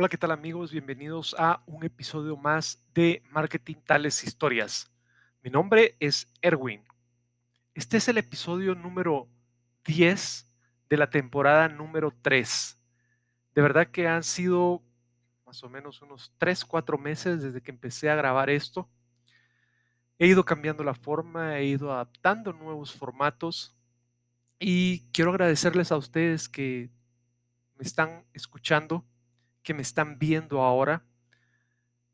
Hola, ¿qué tal amigos? Bienvenidos a un episodio más de Marketing Tales Historias. Mi nombre es Erwin. Este es el episodio número 10 de la temporada número 3. De verdad que han sido más o menos unos 3, 4 meses desde que empecé a grabar esto. He ido cambiando la forma, he ido adaptando nuevos formatos y quiero agradecerles a ustedes que me están escuchando que me están viendo ahora,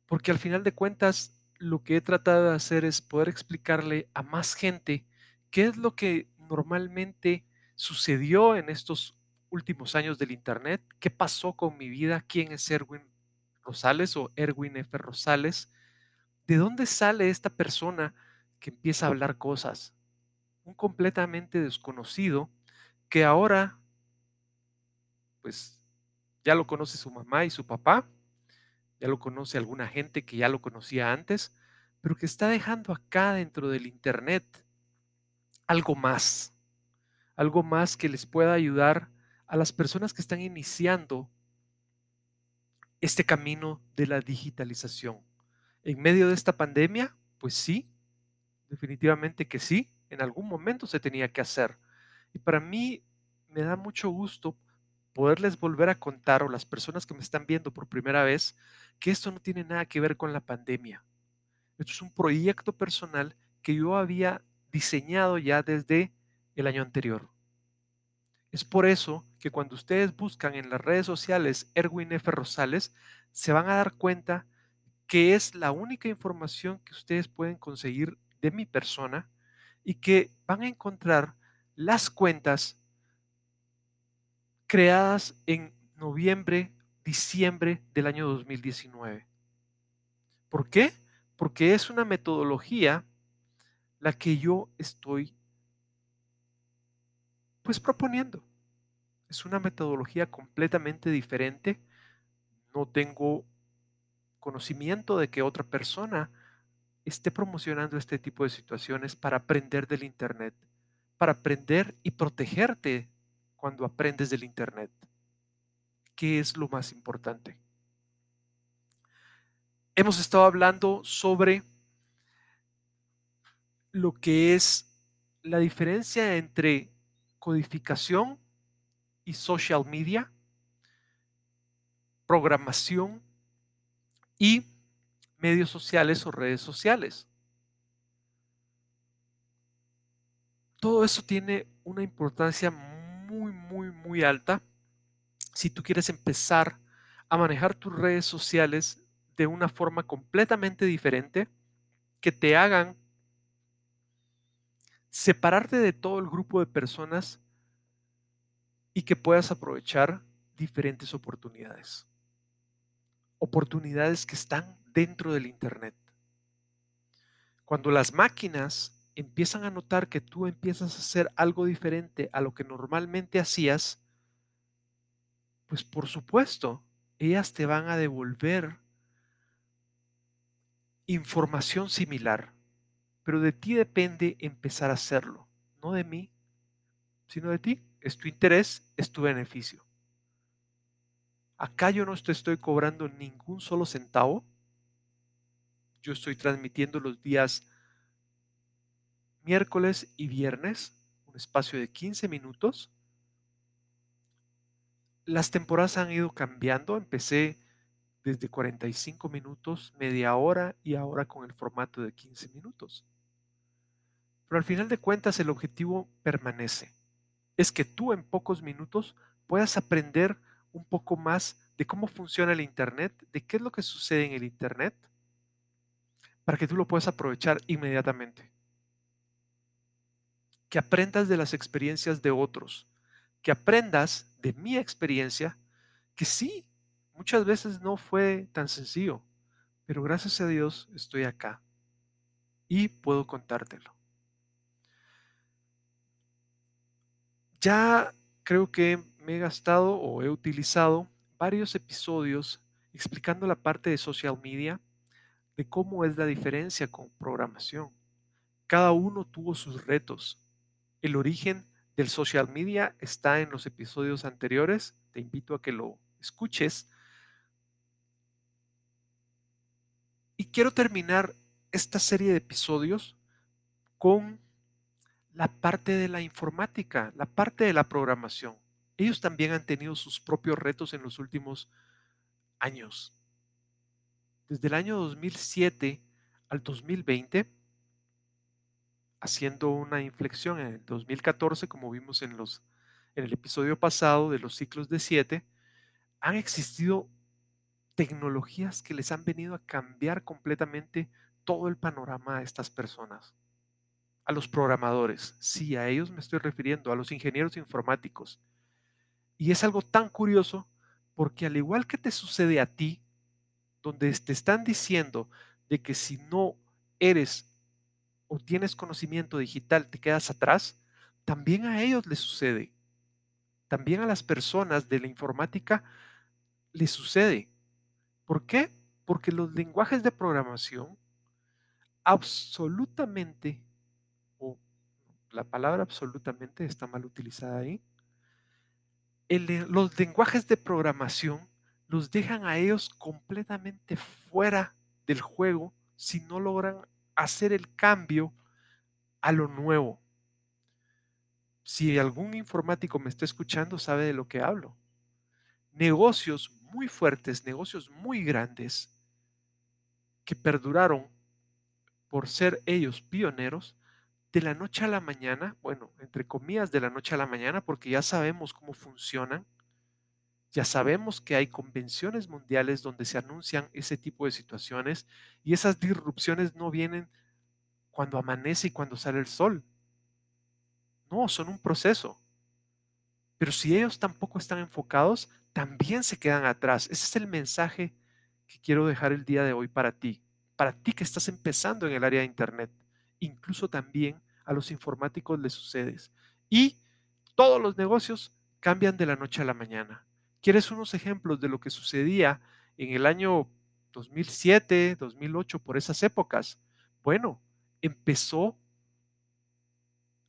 porque al final de cuentas lo que he tratado de hacer es poder explicarle a más gente qué es lo que normalmente sucedió en estos últimos años del Internet, qué pasó con mi vida, quién es Erwin Rosales o Erwin F. Rosales, de dónde sale esta persona que empieza a hablar cosas, un completamente desconocido que ahora, pues ya lo conoce su mamá y su papá, ya lo conoce alguna gente que ya lo conocía antes, pero que está dejando acá dentro del Internet algo más, algo más que les pueda ayudar a las personas que están iniciando este camino de la digitalización. En medio de esta pandemia, pues sí, definitivamente que sí, en algún momento se tenía que hacer. Y para mí me da mucho gusto poderles volver a contar o las personas que me están viendo por primera vez que esto no tiene nada que ver con la pandemia. Esto es un proyecto personal que yo había diseñado ya desde el año anterior. Es por eso que cuando ustedes buscan en las redes sociales Erwin F. Rosales, se van a dar cuenta que es la única información que ustedes pueden conseguir de mi persona y que van a encontrar las cuentas creadas en noviembre, diciembre del año 2019. ¿Por qué? Porque es una metodología la que yo estoy pues proponiendo. Es una metodología completamente diferente. No tengo conocimiento de que otra persona esté promocionando este tipo de situaciones para aprender del Internet, para aprender y protegerte cuando aprendes del Internet? ¿Qué es lo más importante? Hemos estado hablando sobre lo que es la diferencia entre codificación y social media, programación y medios sociales o redes sociales. Todo eso tiene una importancia muy, muy, alta si tú quieres empezar a manejar tus redes sociales de una forma completamente diferente que te hagan separarte de todo el grupo de personas y que puedas aprovechar diferentes oportunidades. Oportunidades que están dentro del Internet. Cuando las máquinas empiezan a notar que tú empiezas a hacer algo diferente a lo que normalmente hacías, pues por supuesto, ellas te van a devolver información similar, pero de ti depende empezar a hacerlo, no de mí, sino de ti. Es tu interés, es tu beneficio. Acá yo no te estoy cobrando ningún solo centavo. Yo estoy transmitiendo los días miércoles y viernes, un espacio de 15 minutos. Las temporadas han ido cambiando, empecé desde 45 minutos, media hora y ahora con el formato de 15 minutos. Pero al final de cuentas el objetivo permanece. Es que tú en pocos minutos puedas aprender un poco más de cómo funciona el Internet, de qué es lo que sucede en el Internet, para que tú lo puedas aprovechar inmediatamente que aprendas de las experiencias de otros, que aprendas de mi experiencia, que sí, muchas veces no fue tan sencillo, pero gracias a Dios estoy acá y puedo contártelo. Ya creo que me he gastado o he utilizado varios episodios explicando la parte de social media, de cómo es la diferencia con programación. Cada uno tuvo sus retos, el origen del social media está en los episodios anteriores. Te invito a que lo escuches. Y quiero terminar esta serie de episodios con la parte de la informática, la parte de la programación. Ellos también han tenido sus propios retos en los últimos años. Desde el año 2007 al 2020, haciendo una inflexión en el 2014, como vimos en, los, en el episodio pasado de los ciclos de siete, han existido tecnologías que les han venido a cambiar completamente todo el panorama a estas personas. A los programadores, sí, a ellos me estoy refiriendo, a los ingenieros informáticos. Y es algo tan curioso porque al igual que te sucede a ti, donde te están diciendo de que si no eres o tienes conocimiento digital te quedas atrás, también a ellos les sucede. También a las personas de la informática les sucede. ¿Por qué? Porque los lenguajes de programación absolutamente, o la palabra absolutamente está mal utilizada ahí, los lenguajes de programación los dejan a ellos completamente fuera del juego si no logran hacer el cambio a lo nuevo. Si algún informático me está escuchando, sabe de lo que hablo. Negocios muy fuertes, negocios muy grandes, que perduraron por ser ellos pioneros, de la noche a la mañana, bueno, entre comillas, de la noche a la mañana, porque ya sabemos cómo funcionan, ya sabemos que hay convenciones mundiales donde se anuncian ese tipo de situaciones y esas disrupciones no vienen cuando amanece y cuando sale el sol. No, son un proceso. Pero si ellos tampoco están enfocados, también se quedan atrás. Ese es el mensaje que quiero dejar el día de hoy para ti, para ti que estás empezando en el área de Internet. Incluso también a los informáticos les sucede. Y todos los negocios cambian de la noche a la mañana. ¿Quieres unos ejemplos de lo que sucedía en el año 2007, 2008, por esas épocas? Bueno, empezó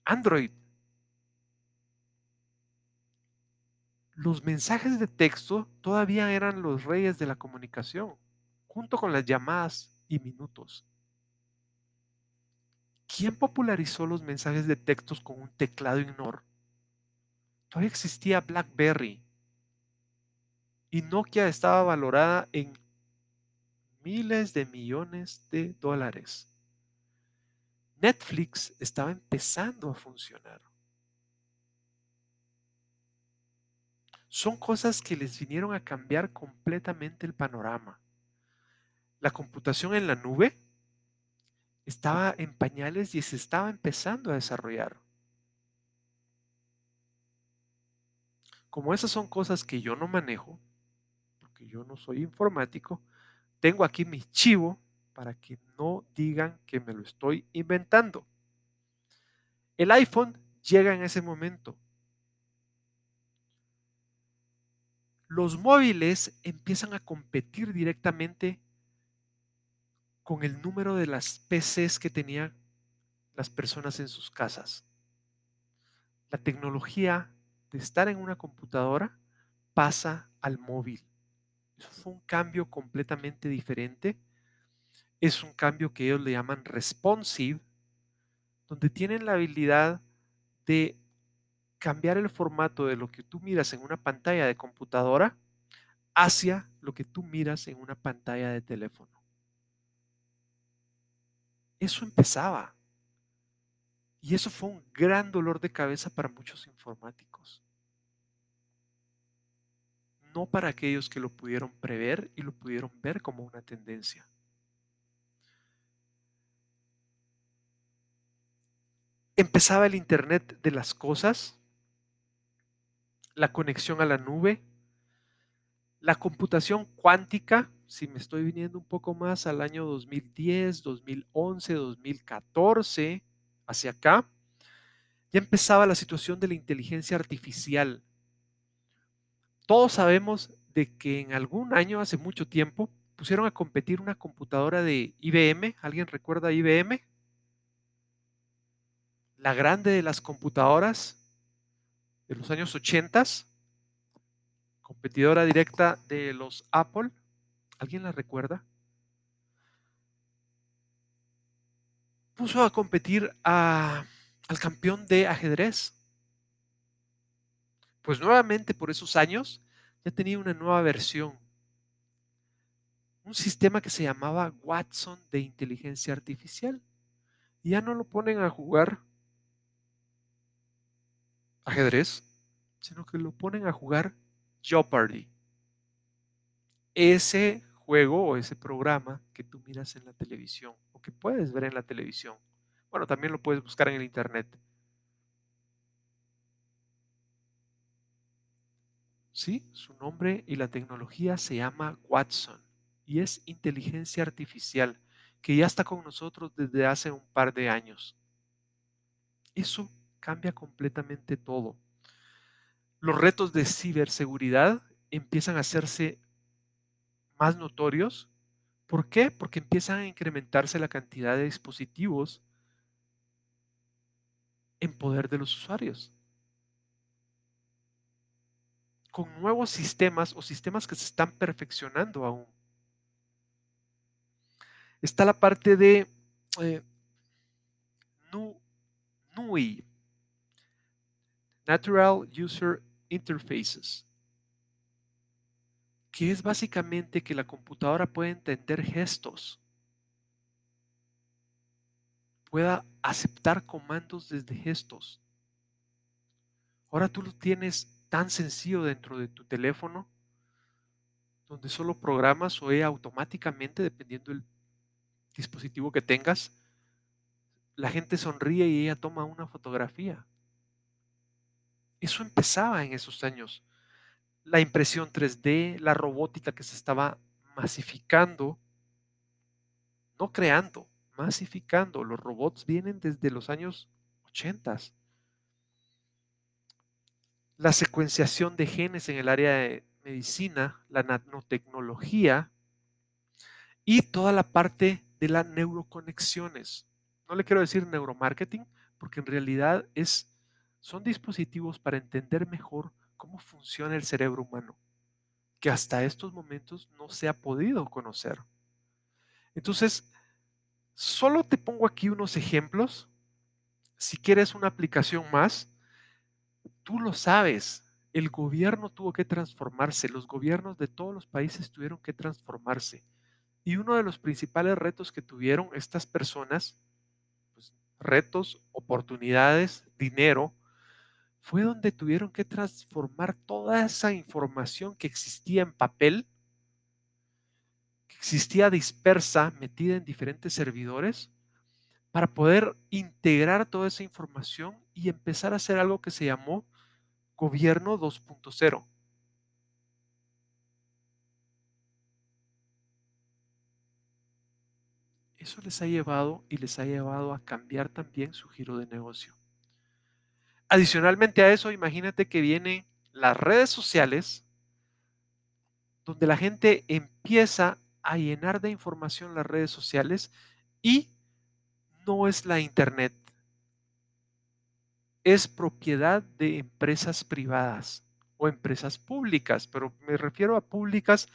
Android. Los mensajes de texto todavía eran los reyes de la comunicación, junto con las llamadas y minutos. ¿Quién popularizó los mensajes de textos con un teclado ignor? Todavía existía BlackBerry, y Nokia estaba valorada en miles de millones de dólares. Netflix estaba empezando a funcionar. Son cosas que les vinieron a cambiar completamente el panorama. La computación en la nube estaba en pañales y se estaba empezando a desarrollar. Como esas son cosas que yo no manejo, que yo no soy informático, tengo aquí mi chivo para que no digan que me lo estoy inventando. El iPhone llega en ese momento. Los móviles empiezan a competir directamente con el número de las PCs que tenían las personas en sus casas. La tecnología de estar en una computadora pasa al móvil. Eso fue un cambio completamente diferente. Es un cambio que ellos le llaman responsive, donde tienen la habilidad de cambiar el formato de lo que tú miras en una pantalla de computadora hacia lo que tú miras en una pantalla de teléfono. Eso empezaba. Y eso fue un gran dolor de cabeza para muchos informáticos no para aquellos que lo pudieron prever y lo pudieron ver como una tendencia. Empezaba el Internet de las cosas, la conexión a la nube, la computación cuántica, si me estoy viniendo un poco más al año 2010, 2011, 2014, hacia acá, ya empezaba la situación de la inteligencia artificial, todos sabemos de que en algún año, hace mucho tiempo, pusieron a competir una computadora de IBM. ¿Alguien recuerda IBM? La grande de las computadoras de los años 80, competidora directa de los Apple. ¿Alguien la recuerda? puso a competir al campeón de ajedrez. Pues nuevamente por esos años ya tenía una nueva versión. Un sistema que se llamaba Watson de inteligencia artificial. Y ya no lo ponen a jugar ajedrez, sino que lo ponen a jugar Jeopardy. Ese juego o ese programa que tú miras en la televisión o que puedes ver en la televisión. Bueno, también lo puedes buscar en el internet. Sí, su nombre y la tecnología se llama Watson y es inteligencia artificial que ya está con nosotros desde hace un par de años. Eso cambia completamente todo. Los retos de ciberseguridad empiezan a hacerse más notorios. ¿Por qué? Porque empiezan a incrementarse la cantidad de dispositivos en poder de los usuarios. Con nuevos sistemas o sistemas que se están perfeccionando aún. Está la parte de eh, NUI, Natural User Interfaces, que es básicamente que la computadora puede entender gestos, pueda aceptar comandos desde gestos. Ahora tú lo tienes tan sencillo dentro de tu teléfono, donde solo programas o automáticamente, dependiendo del dispositivo que tengas, la gente sonríe y ella toma una fotografía. Eso empezaba en esos años. La impresión 3D, la robótica que se estaba masificando, no creando, masificando. Los robots vienen desde los años 80. La secuenciación de genes en el área de medicina, la nanotecnología y toda la parte de las neuroconexiones. No le quiero decir neuromarketing porque en realidad es son dispositivos para entender mejor cómo funciona el cerebro humano, que hasta estos momentos no se ha podido conocer. Entonces, solo te pongo aquí unos ejemplos. Si quieres una aplicación más, tú lo sabes, el gobierno tuvo que transformarse, los gobiernos de todos los países tuvieron que transformarse. Y uno de los principales retos que tuvieron estas personas, pues, retos, oportunidades, dinero, fue donde tuvieron que transformar toda esa información que existía en papel, que existía dispersa, metida en diferentes servidores, para poder integrar toda esa información y empezar a hacer algo que se llamó gobierno 2.0. Eso les ha llevado y les ha llevado a cambiar también su giro de negocio. Adicionalmente a eso, imagínate que vienen las redes sociales, donde la gente empieza a llenar de información las redes sociales y no es la Internet, es propiedad de empresas privadas o empresas públicas, pero me refiero a públicas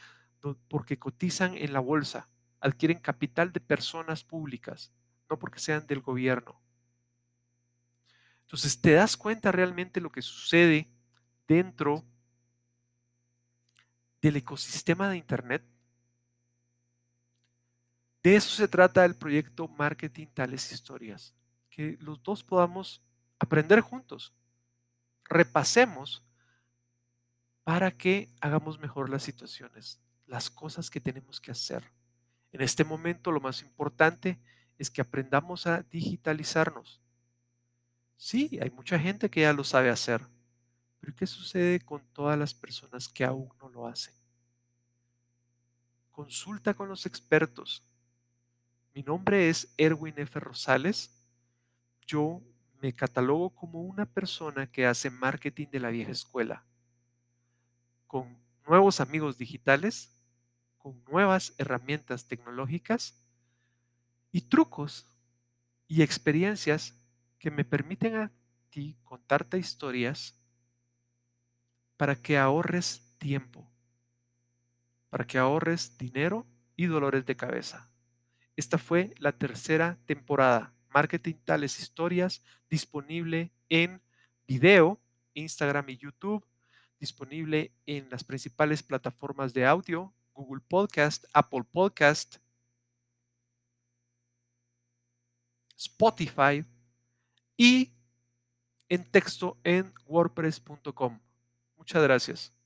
porque cotizan en la bolsa, adquieren capital de personas públicas, no porque sean del gobierno. Entonces, ¿te das cuenta realmente lo que sucede dentro del ecosistema de Internet? De eso se trata el proyecto Marketing Tales Historias, que los dos podamos aprender juntos, repasemos para que hagamos mejor las situaciones, las cosas que tenemos que hacer. En este momento lo más importante es que aprendamos a digitalizarnos, Sí, hay mucha gente que ya lo sabe hacer, pero ¿qué sucede con todas las personas que aún no lo hacen? Consulta con los expertos. Mi nombre es Erwin F. Rosales. Yo me catalogo como una persona que hace marketing de la vieja escuela, con nuevos amigos digitales, con nuevas herramientas tecnológicas y trucos y experiencias que me permiten a ti contarte historias para que ahorres tiempo, para que ahorres dinero y dolores de cabeza. Esta fue la tercera temporada. Marketing Tales Historias, disponible en video, Instagram y YouTube, disponible en las principales plataformas de audio, Google Podcast, Apple Podcast, Spotify y en texto en wordpress.com. Muchas gracias.